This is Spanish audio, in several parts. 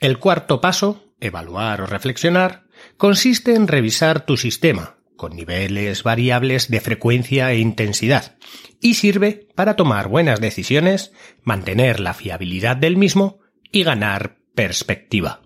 El cuarto paso, evaluar o reflexionar, consiste en revisar tu sistema, con niveles variables de frecuencia e intensidad, y sirve para tomar buenas decisiones, mantener la fiabilidad del mismo y ganar perspectiva.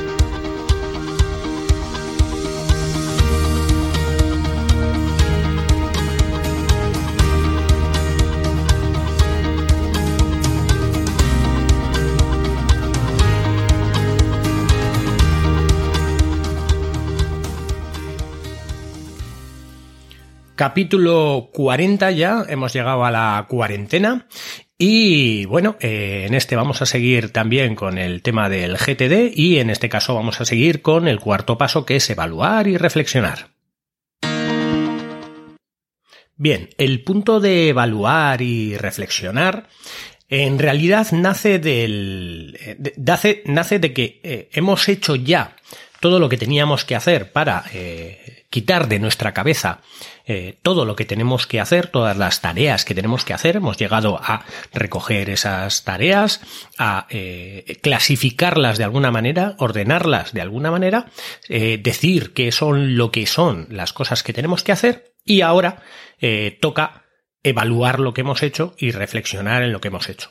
Capítulo 40 ya, hemos llegado a la cuarentena y bueno, eh, en este vamos a seguir también con el tema del GTD y en este caso vamos a seguir con el cuarto paso que es evaluar y reflexionar. Bien, el punto de evaluar y reflexionar en realidad nace nace de que eh, hemos hecho ya todo lo que teníamos que hacer para eh, quitar de nuestra cabeza eh, todo lo que tenemos que hacer, todas las tareas que tenemos que hacer. Hemos llegado a recoger esas tareas, a eh, clasificarlas de alguna manera, ordenarlas de alguna manera, decir qué son lo que son las cosas que tenemos que hacer y ahora toca evaluar lo que hemos hecho y reflexionar en lo que hemos hecho.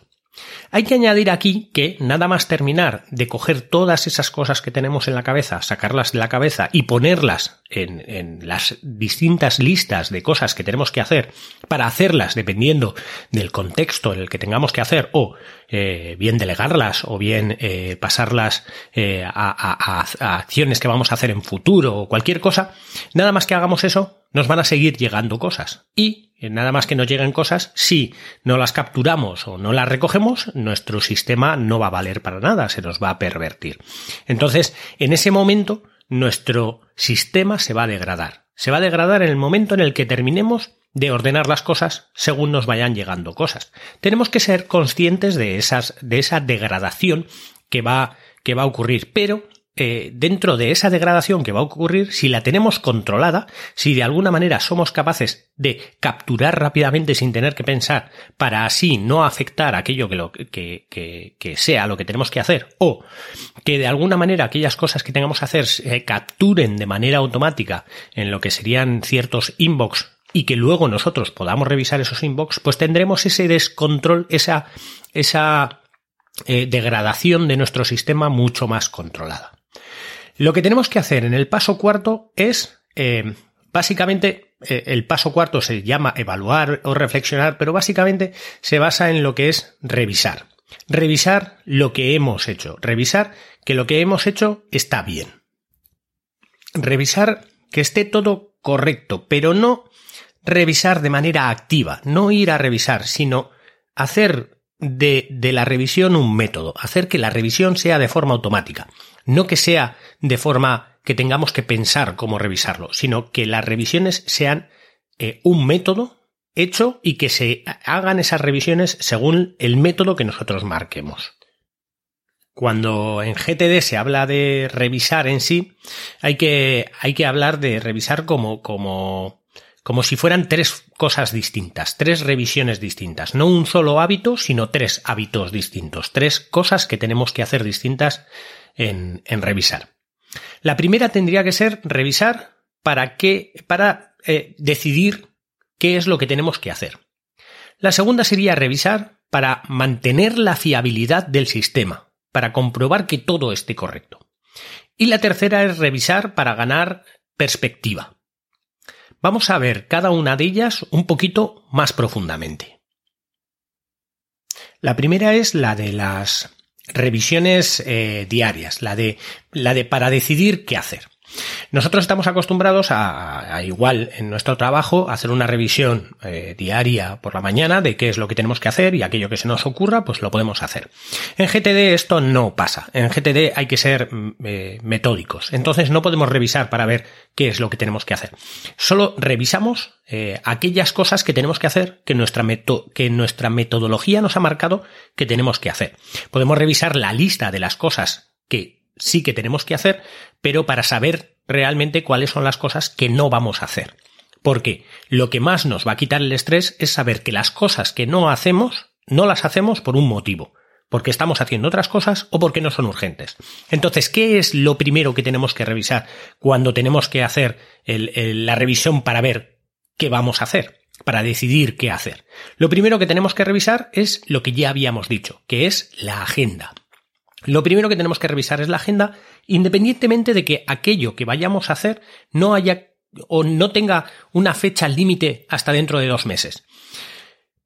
Hay que añadir aquí que nada más terminar de coger todas esas cosas que tenemos en la cabeza, sacarlas de la cabeza y ponerlas en, las distintas listas de cosas que tenemos que hacer para hacerlas dependiendo del contexto en el que tengamos que hacer o eh, bien delegarlas o bien eh, pasarlas eh, a acciones que vamos a hacer en futuro o cualquier cosa, nada más que hagamos eso, nos van a seguir llegando cosas. Y eh, nada más que nos lleguen cosas, si no las capturamos o no las recogemos, nuestro sistema no va a valer para nada, se nos va a pervertir. Entonces, en ese momento, nuestro sistema se va a degradar. Se va a degradar en el momento en el que terminemos de ordenar las cosas según nos vayan llegando cosas. Tenemos que ser conscientes de esas, de esa degradación que va, que va a ocurrir, pero eh, dentro de esa degradación que va a ocurrir, si la tenemos controlada, si de alguna manera somos capaces de capturar rápidamente sin tener que pensar para así no afectar aquello que, lo, que, que, sea lo que tenemos que hacer, o que de alguna manera aquellas cosas que tengamos que hacer se capturen de manera automática en lo que serían ciertos inbox y que luego nosotros podamos revisar esos inbox, pues tendremos ese descontrol, esa, esa eh, degradación de nuestro sistema mucho más controlada. Lo que tenemos que hacer en el paso cuarto es, eh, básicamente, eh, el paso cuarto se llama evaluar o reflexionar, pero básicamente se basa en lo que es revisar. Revisar lo que hemos hecho, revisar que lo que hemos hecho está bien. Revisar que esté todo correcto, pero no revisar de manera activa, no ir a revisar, sino hacer de, de, la revisión un método, hacer que la revisión sea de forma automática. No que sea de forma que tengamos que pensar cómo revisarlo, sino que las revisiones sean eh, un método hecho y que se hagan esas revisiones según el método que nosotros marquemos. Cuando en GTD se habla de revisar en sí, hay que, hay que hablar de revisar como, como, como si fueran tres cosas distintas, tres revisiones distintas, no un solo hábito, sino tres hábitos distintos, tres cosas que tenemos que hacer distintas en, revisar. La primera tendría que ser revisar para qué, para eh, decidir qué es lo que tenemos que hacer. La segunda sería revisar para mantener la fiabilidad del sistema, para comprobar que todo esté correcto. Y la tercera es revisar para ganar perspectiva. Vamos a ver cada una de ellas un poquito más profundamente. La primera es la de las revisiones eh, diarias, la de, la de para decidir qué hacer. Nosotros estamos acostumbrados a, igual en nuestro trabajo, a hacer una revisión eh, diaria por la mañana de qué es lo que tenemos que hacer y aquello que se nos ocurra, pues lo podemos hacer. En GTD esto no pasa. En GTD hay que ser mm, eh, metódicos. Entonces no podemos revisar para ver qué es lo que tenemos que hacer. Solo revisamos eh, aquellas cosas que tenemos que hacer que nuestra, que nuestra metodología nos ha marcado que tenemos que hacer. Podemos revisar la lista de las cosas que sí que tenemos que hacer, pero para saber realmente cuáles son las cosas que no vamos a hacer. Porque lo que más nos va a quitar el estrés es saber que las cosas que no hacemos, no las hacemos por un motivo porque estamos haciendo otras cosas o porque no son urgentes. Entonces, ¿qué es lo primero que tenemos que revisar cuando tenemos que hacer la revisión para ver qué vamos a hacer? Para decidir qué hacer. Lo primero que tenemos que revisar es lo que ya habíamos dicho, que es la agenda. Lo primero que tenemos que revisar es la agenda, independientemente de que aquello que vayamos a hacer no haya o no tenga una fecha límite hasta dentro de dos meses.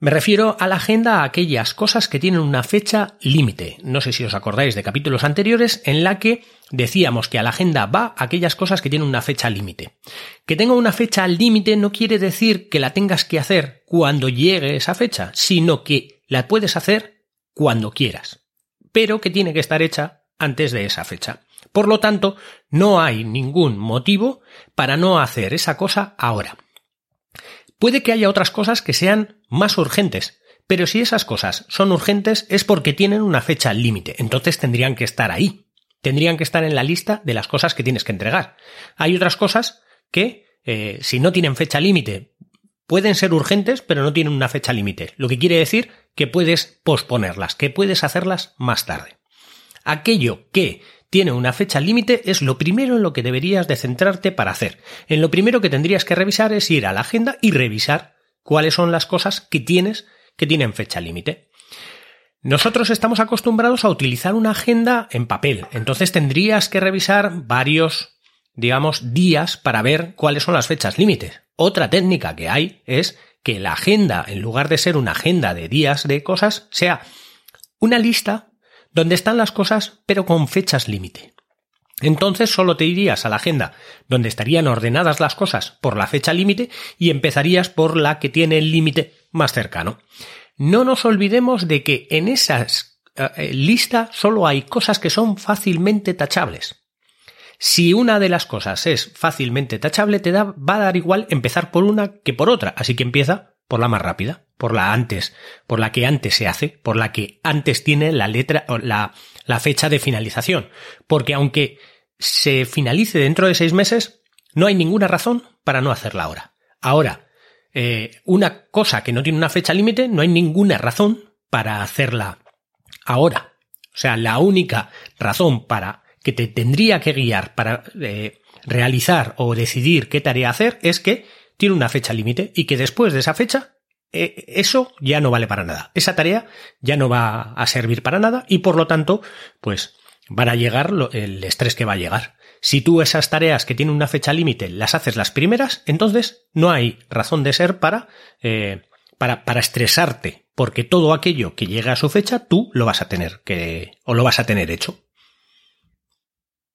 Me refiero a la agenda a aquellas cosas que tienen una fecha límite. No sé si os acordáis de capítulos anteriores en la que decíamos que a la agenda va aquellas cosas que tienen una fecha límite. Que tenga una fecha límite no quiere decir que la tengas que hacer cuando llegue esa fecha, sino que la puedes hacer cuando quieras, pero que tiene que estar hecha antes de esa fecha. Por lo tanto, no hay ningún motivo para no hacer esa cosa ahora. Puede que haya otras cosas que sean más urgentes, pero si esas cosas son urgentes es porque tienen una fecha límite, entonces tendrían que estar ahí, tendrían que estar en la lista de las cosas que tienes que entregar. Hay otras cosas que, eh, si no tienen fecha límite, pueden ser urgentes, pero no tienen una fecha límite, lo que quiere decir que puedes posponerlas, que puedes hacerlas más tarde. Aquello que tiene una fecha límite es lo primero en lo que deberías de centrarte para hacer. En lo primero que tendrías que revisar es ir a la agenda y revisar cuáles son las cosas que tienes que tienen fecha límite. Nosotros estamos acostumbrados a utilizar una agenda en papel, entonces tendrías que revisar varios, digamos, días para ver cuáles son las fechas límites. Otra técnica que hay es que la agenda, en lugar de ser una agenda de días de cosas, sea una lista donde están las cosas pero con fechas límite. Entonces solo te irías a la agenda donde estarían ordenadas las cosas por la fecha límite y empezarías por la que tiene el límite más cercano. No nos olvidemos de que en esa eh, lista solo hay cosas que son fácilmente tachables. Si una de las cosas es fácilmente tachable, te da, va a dar igual empezar por una que por otra, así que empieza por la más rápida por la antes, por la que antes se hace, por la que antes tiene la letra, o la, la fecha de finalización. Porque aunque se finalice dentro de seis meses, no hay ninguna razón para no hacerla ahora. Ahora, eh, una cosa que no tiene una fecha límite, no hay ninguna razón para hacerla ahora. O sea, la única razón para que te tendría que guiar para eh, realizar o decidir qué tarea hacer es que tiene una fecha límite y que después de esa fecha eh, eso ya no vale para nada. Esa tarea ya no va a servir para nada y por lo tanto, pues van a llegar el estrés que va a llegar. Si tú esas tareas que tienen una fecha límite las haces las primeras, entonces no hay razón de ser para, eh, para, para estresarte, porque todo aquello que llega a su fecha tú lo vas a tener que, o lo vas a tener hecho.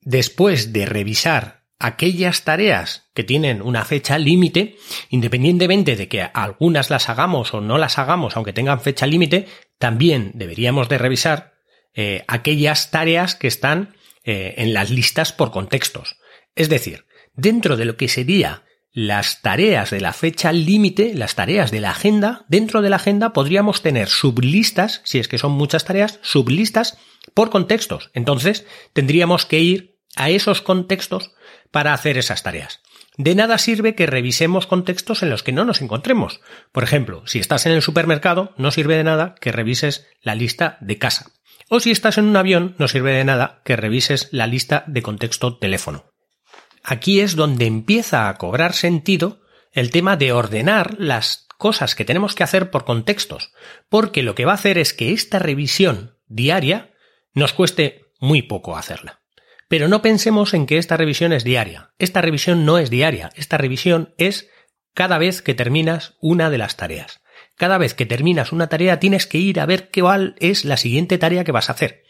Después de revisar aquellas tareas que tienen una fecha límite, independientemente de que algunas las hagamos o no las hagamos, aunque tengan fecha límite, también deberíamos de revisar eh, aquellas tareas que están eh, en las listas por contextos. Es decir, dentro de lo que sería las tareas de la fecha límite, las tareas de la agenda, dentro de la agenda podríamos tener sublistas, si es que son muchas tareas, sublistas por contextos. Entonces, tendríamos que ir a esos contextos para hacer esas tareas. De nada sirve que revisemos contextos en los que no nos encontremos. Por ejemplo, si estás en el supermercado, no sirve de nada que revises la lista de casa. O si estás en un avión, no sirve de nada que revises la lista de contexto teléfono. Aquí es donde empieza a cobrar sentido el tema de ordenar las cosas que tenemos que hacer por contextos, porque lo que va a hacer es que esta revisión diaria nos cueste muy poco hacerla. Pero no pensemos en que esta revisión es diaria. Esta revisión no es diaria. Esta revisión es cada vez que terminas una de las tareas. Cada vez que terminas una tarea tienes que ir a ver cuál es la siguiente tarea que vas a hacer.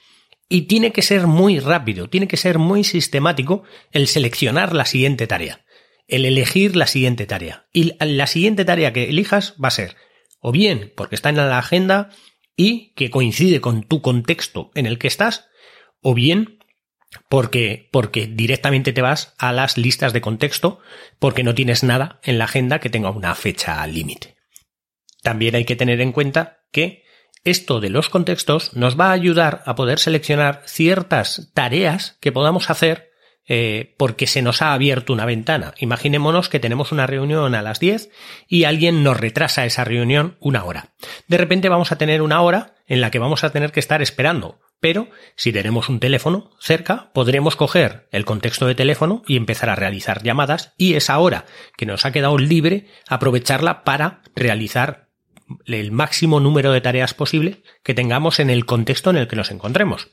Y tiene que ser muy rápido, tiene que ser muy sistemático el seleccionar la siguiente tarea, el elegir la siguiente tarea. Y la siguiente tarea que elijas va a ser o bien porque está en la agenda y que coincide con tu contexto en el que estás, o bien porque, porque directamente te vas a las listas de contexto porque no tienes nada en la agenda que tenga una fecha límite. También hay que tener en cuenta que esto de los contextos nos va a ayudar a poder seleccionar ciertas tareas que podamos hacer eh, porque se nos ha abierto una ventana. Imaginémonos que tenemos una reunión a las 10 y alguien nos retrasa esa reunión una hora. De repente vamos a tener una hora en la que vamos a tener que estar esperando. Pero si tenemos un teléfono cerca, podremos coger el contexto de teléfono y empezar a realizar llamadas y esa hora que nos ha quedado libre aprovecharla para realizar el máximo número de tareas posible que tengamos en el contexto en el que nos encontremos.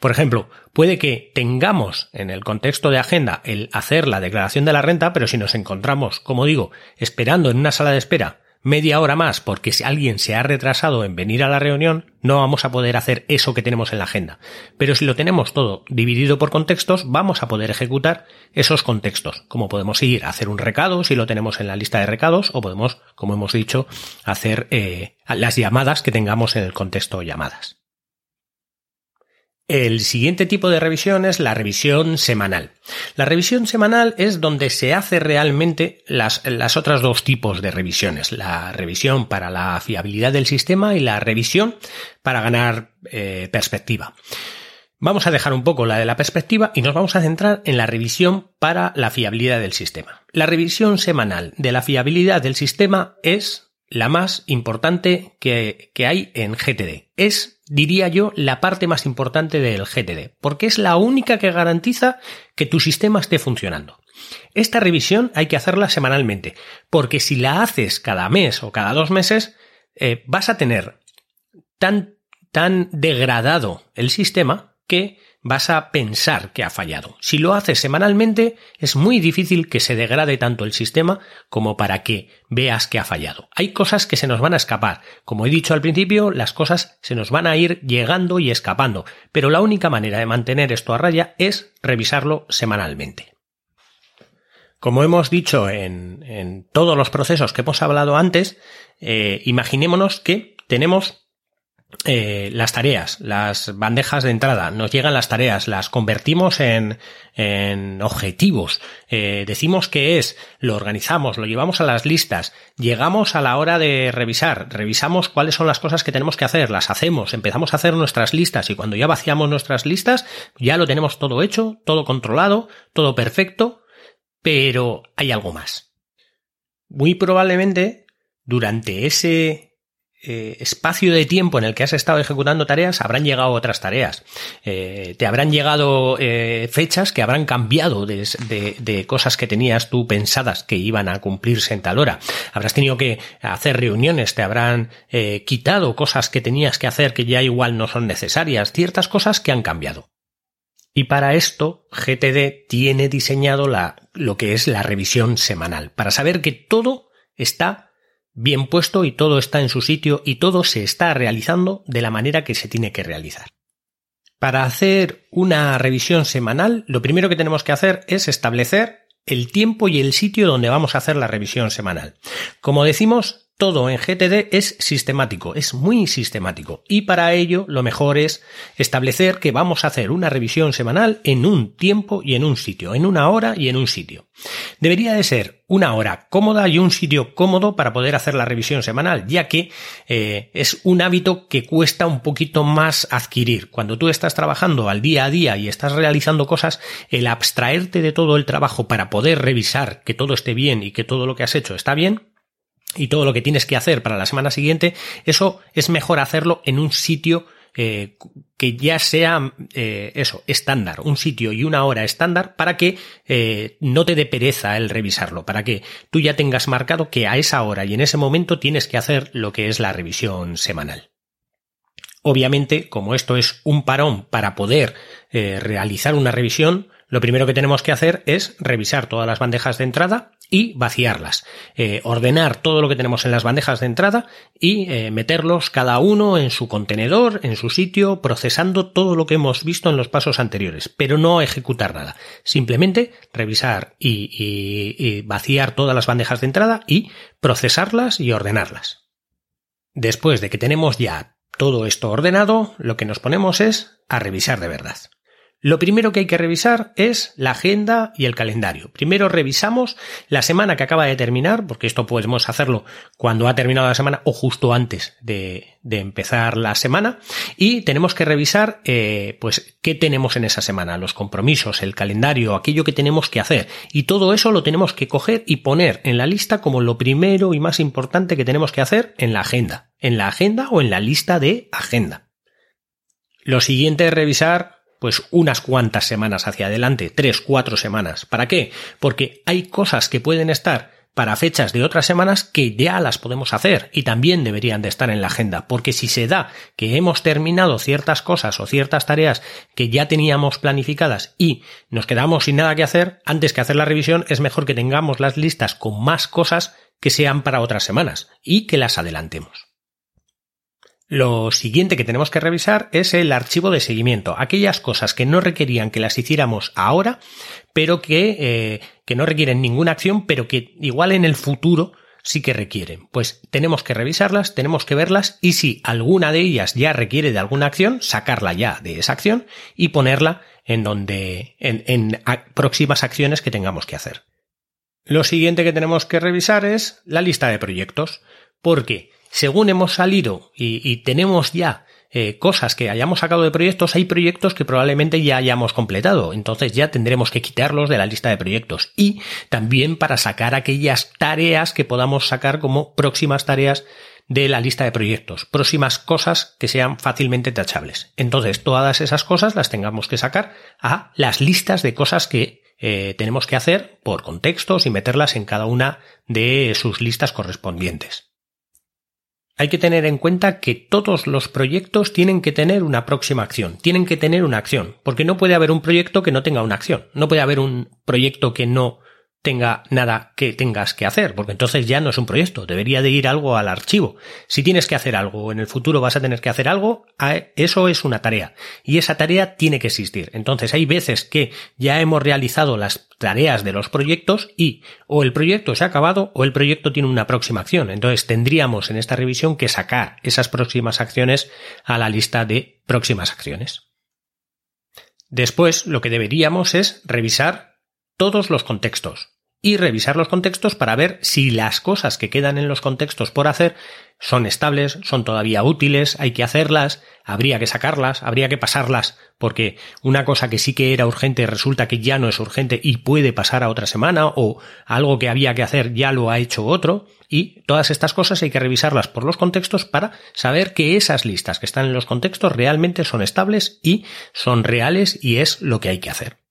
Por ejemplo, puede que tengamos en el contexto de agenda el hacer la declaración de la renta, pero si nos encontramos, como digo, esperando en una sala de espera media hora más porque si alguien se ha retrasado en venir a la reunión, no vamos a poder hacer eso que tenemos en la agenda. Pero si lo tenemos todo dividido por contextos, vamos a poder ejecutar esos contextos. Como podemos ir a hacer un recado si lo tenemos en la lista de recados, o podemos, como hemos dicho, hacer eh, las llamadas que tengamos en el contexto llamadas. El siguiente tipo de revisión es la revisión semanal. La revisión semanal es donde se hace realmente las, las, otras dos tipos de revisiones. La revisión para la fiabilidad del sistema y la revisión para ganar eh, perspectiva. Vamos a dejar un poco la de la perspectiva y nos vamos a centrar en la revisión para la fiabilidad del sistema. La revisión semanal de la fiabilidad del sistema es la más importante que, que hay en GTD. Es diría yo, la parte más importante del GTD, porque es la única que garantiza que tu sistema esté funcionando. Esta revisión hay que hacerla semanalmente, porque si la haces cada mes o cada dos meses, eh, vas a tener tan, tan degradado el sistema que vas a pensar que ha fallado. Si lo haces semanalmente, es muy difícil que se degrade tanto el sistema como para que veas que ha fallado. Hay cosas que se nos van a escapar. Como he dicho al principio, las cosas se nos van a ir llegando y escapando, pero la única manera de mantener esto a raya es revisarlo semanalmente. Como hemos dicho en, todos los procesos que hemos hablado antes, eh, imaginémonos que tenemos eh, las tareas, las bandejas de entrada, nos llegan las tareas, las convertimos en, en objetivos, eh, decimos qué es, lo organizamos, lo llevamos a las listas, llegamos a la hora de revisar, revisamos cuáles son las cosas que tenemos que hacer, las hacemos, empezamos a hacer nuestras listas. Y cuando ya vaciamos nuestras listas, ya lo tenemos todo hecho, todo controlado, todo perfecto, pero hay algo más. Muy probablemente durante ese eh, espacio de tiempo en el que has estado ejecutando tareas, habrán llegado otras tareas. Eh, te habrán llegado eh, fechas que habrán cambiado de, cosas que tenías tú pensadas que iban a cumplirse en tal hora. Habrás tenido que hacer reuniones, te habrán quitado cosas que tenías que hacer que ya igual no son necesarias, ciertas cosas que han cambiado. Y para esto, GTD tiene diseñado la, lo que es la revisión semanal, para saber que todo está bien puesto y todo está en su sitio y todo se está realizando de la manera que se tiene que realizar. Para hacer una revisión semanal, lo primero que tenemos que hacer es establecer el tiempo y el sitio donde vamos a hacer la revisión semanal. Como decimos, todo en GTD es sistemático, es muy sistemático. Y para ello lo mejor es establecer que vamos a hacer una revisión semanal en un tiempo y en un sitio, en una hora y en un sitio. Debería de ser una hora cómoda y un sitio cómodo para poder hacer la revisión semanal, ya que eh, es un hábito que cuesta un poquito más adquirir. Cuando tú estás trabajando al día a día y estás realizando cosas, el abstraerte de todo el trabajo para poder revisar que todo esté bien y que todo lo que has hecho está bien, y todo lo que tienes que hacer para la semana siguiente, eso es mejor hacerlo en un sitio eh, que ya sea eh, eso, estándar, un sitio y una hora estándar para que eh, no te dé pereza el revisarlo, para que tú ya tengas marcado que a esa hora y en ese momento tienes que hacer lo que es la revisión semanal. Obviamente, como esto es un parón para poder realizar una revisión, lo primero que tenemos que hacer es revisar todas las bandejas de entrada y vaciarlas, eh, ordenar todo lo que tenemos en las bandejas de entrada y eh, meterlos cada uno en su contenedor, en su sitio, procesando todo lo que hemos visto en los pasos anteriores, pero no ejecutar nada, simplemente revisar y vaciar todas las bandejas de entrada y procesarlas y ordenarlas. Después de que tenemos ya todo esto ordenado, lo que nos ponemos es a revisar de verdad. Lo primero que hay que revisar es la agenda y el calendario. Primero revisamos la semana que acaba de terminar, porque esto podemos hacerlo cuando ha terminado la semana o justo antes de, empezar la semana, y tenemos que revisar eh, pues qué tenemos en esa semana, los compromisos, el calendario, aquello que tenemos que hacer, y todo eso lo tenemos que coger y poner en la lista como lo primero y más importante que tenemos que hacer en la agenda, en la agenda o en la lista de agenda. Lo siguiente es revisar pues unas cuantas semanas hacia adelante, tres, cuatro semanas. ¿Para qué? Porque hay cosas que pueden estar para fechas de otras semanas que ya las podemos hacer y también deberían de estar en la agenda, porque si se da que hemos terminado ciertas cosas o ciertas tareas que ya teníamos planificadas y nos quedamos sin nada que hacer, antes que hacer la revisión es mejor que tengamos las listas con más cosas que sean para otras semanas y que las adelantemos. Lo siguiente que tenemos que revisar es el archivo de seguimiento, aquellas cosas que no requerían que las hiciéramos ahora, pero que, eh, que no requieren ninguna acción, pero que igual en el futuro sí que requieren. Pues tenemos que revisarlas, tenemos que verlas y si alguna de ellas ya requiere de alguna acción, sacarla ya de esa acción y ponerla en donde, en, en próximas acciones que tengamos que hacer. Lo siguiente que tenemos que revisar es la lista de proyectos, porque según hemos salido y, tenemos ya eh, cosas que hayamos sacado de proyectos, hay proyectos que probablemente ya hayamos completado. Entonces ya tendremos que quitarlos de la lista de proyectos. Y también para sacar aquellas tareas que podamos sacar como próximas tareas de la lista de proyectos, próximas cosas que sean fácilmente tachables. Entonces todas esas cosas las tengamos que sacar a las listas de cosas que eh, tenemos que hacer por contextos y meterlas en cada una de sus listas correspondientes hay que tener en cuenta que todos los proyectos tienen que tener una próxima acción, tienen que tener una acción, porque no puede haber un proyecto que no tenga una acción, no puede haber un proyecto que no tenga nada que tengas que hacer, porque entonces ya no es un proyecto, debería de ir algo al archivo. Si tienes que hacer algo, en el futuro vas a tener que hacer algo, eso es una tarea, y esa tarea tiene que existir. Entonces hay veces que ya hemos realizado las tareas de los proyectos y o el proyecto se ha acabado o el proyecto tiene una próxima acción. Entonces tendríamos en esta revisión que sacar esas próximas acciones a la lista de próximas acciones. Después, lo que deberíamos es revisar todos los contextos y revisar los contextos para ver si las cosas que quedan en los contextos por hacer son estables, son todavía útiles, hay que hacerlas, habría que sacarlas, habría que pasarlas, porque una cosa que sí que era urgente resulta que ya no es urgente y puede pasar a otra semana, o algo que había que hacer ya lo ha hecho otro, y todas estas cosas hay que revisarlas por los contextos para saber que esas listas que están en los contextos realmente son estables y son reales y es lo que hay que hacer.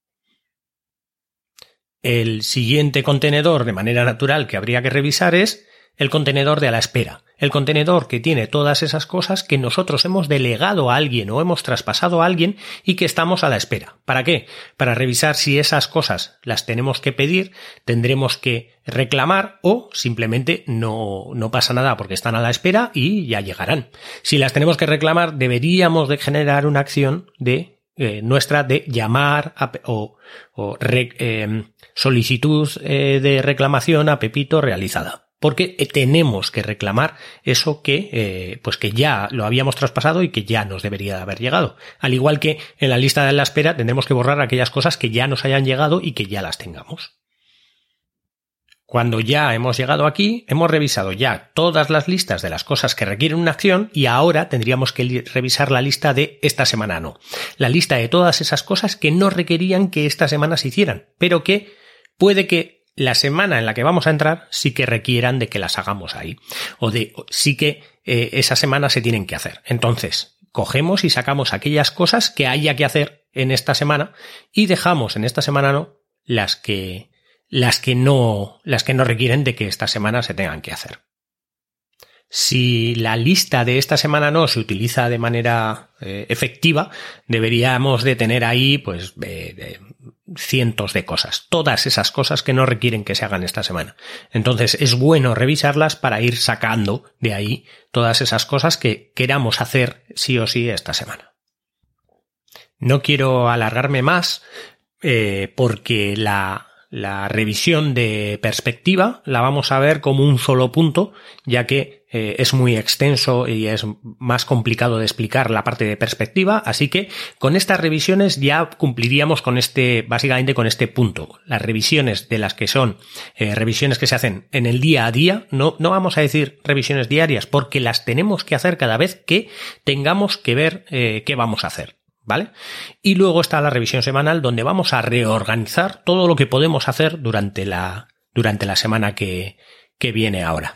El siguiente contenedor de manera natural que habría que revisar es el contenedor de a la espera, el contenedor que tiene todas esas cosas que nosotros hemos delegado a alguien o hemos traspasado a alguien y que estamos a la espera. ¿Para qué? Para revisar si esas cosas las tenemos que pedir, tendremos que reclamar o simplemente no, pasa nada porque están a la espera y ya llegarán. Si las tenemos que reclamar, deberíamos de generar una acción de eh, nuestra de llamar o, em, solicitud eh, de reclamación a Pepito realizada. Porque eh, tenemos que reclamar eso que, pues que ya lo habíamos traspasado y que ya nos debería de haber llegado. Al igual que en la lista de la espera tendremos que borrar aquellas cosas que ya nos hayan llegado y que ya las tengamos. Cuando ya hemos llegado aquí, hemos revisado ya todas las listas de las cosas que requieren una acción y ahora tendríamos que revisar la lista de esta semana no. La lista de todas esas cosas que no requerían que esta semana se hicieran, pero que puede que la semana en la que vamos a entrar sí que requieran de que las hagamos ahí. O de sí que eh, esa semana se tienen que hacer. Entonces, cogemos y sacamos aquellas cosas que haya que hacer en esta semana y dejamos en esta semana no las que las que no, las que no requieren de que esta semana se tengan que hacer. Si la lista de esta semana no se utiliza de manera eh, efectiva, deberíamos de tener ahí, pues, cientos de cosas, todas esas cosas que no requieren que se hagan esta semana. Entonces es bueno revisarlas para ir sacando de ahí todas esas cosas que queramos hacer sí o sí esta semana. No quiero alargarme más eh, porque la la revisión de perspectiva la vamos a ver como un solo punto, ya que eh, es muy extenso y es más complicado de explicar la parte de perspectiva, así que con estas revisiones ya cumpliríamos con este, básicamente con este punto. Las revisiones de las que son eh, revisiones que se hacen en el día a día, no, no vamos a decir revisiones diarias, porque las tenemos que hacer cada vez que tengamos que ver eh, qué vamos a hacer. ¿Vale? Y luego está la revisión semanal donde vamos a reorganizar todo lo que podemos hacer durante la, durante la semana que, que viene ahora.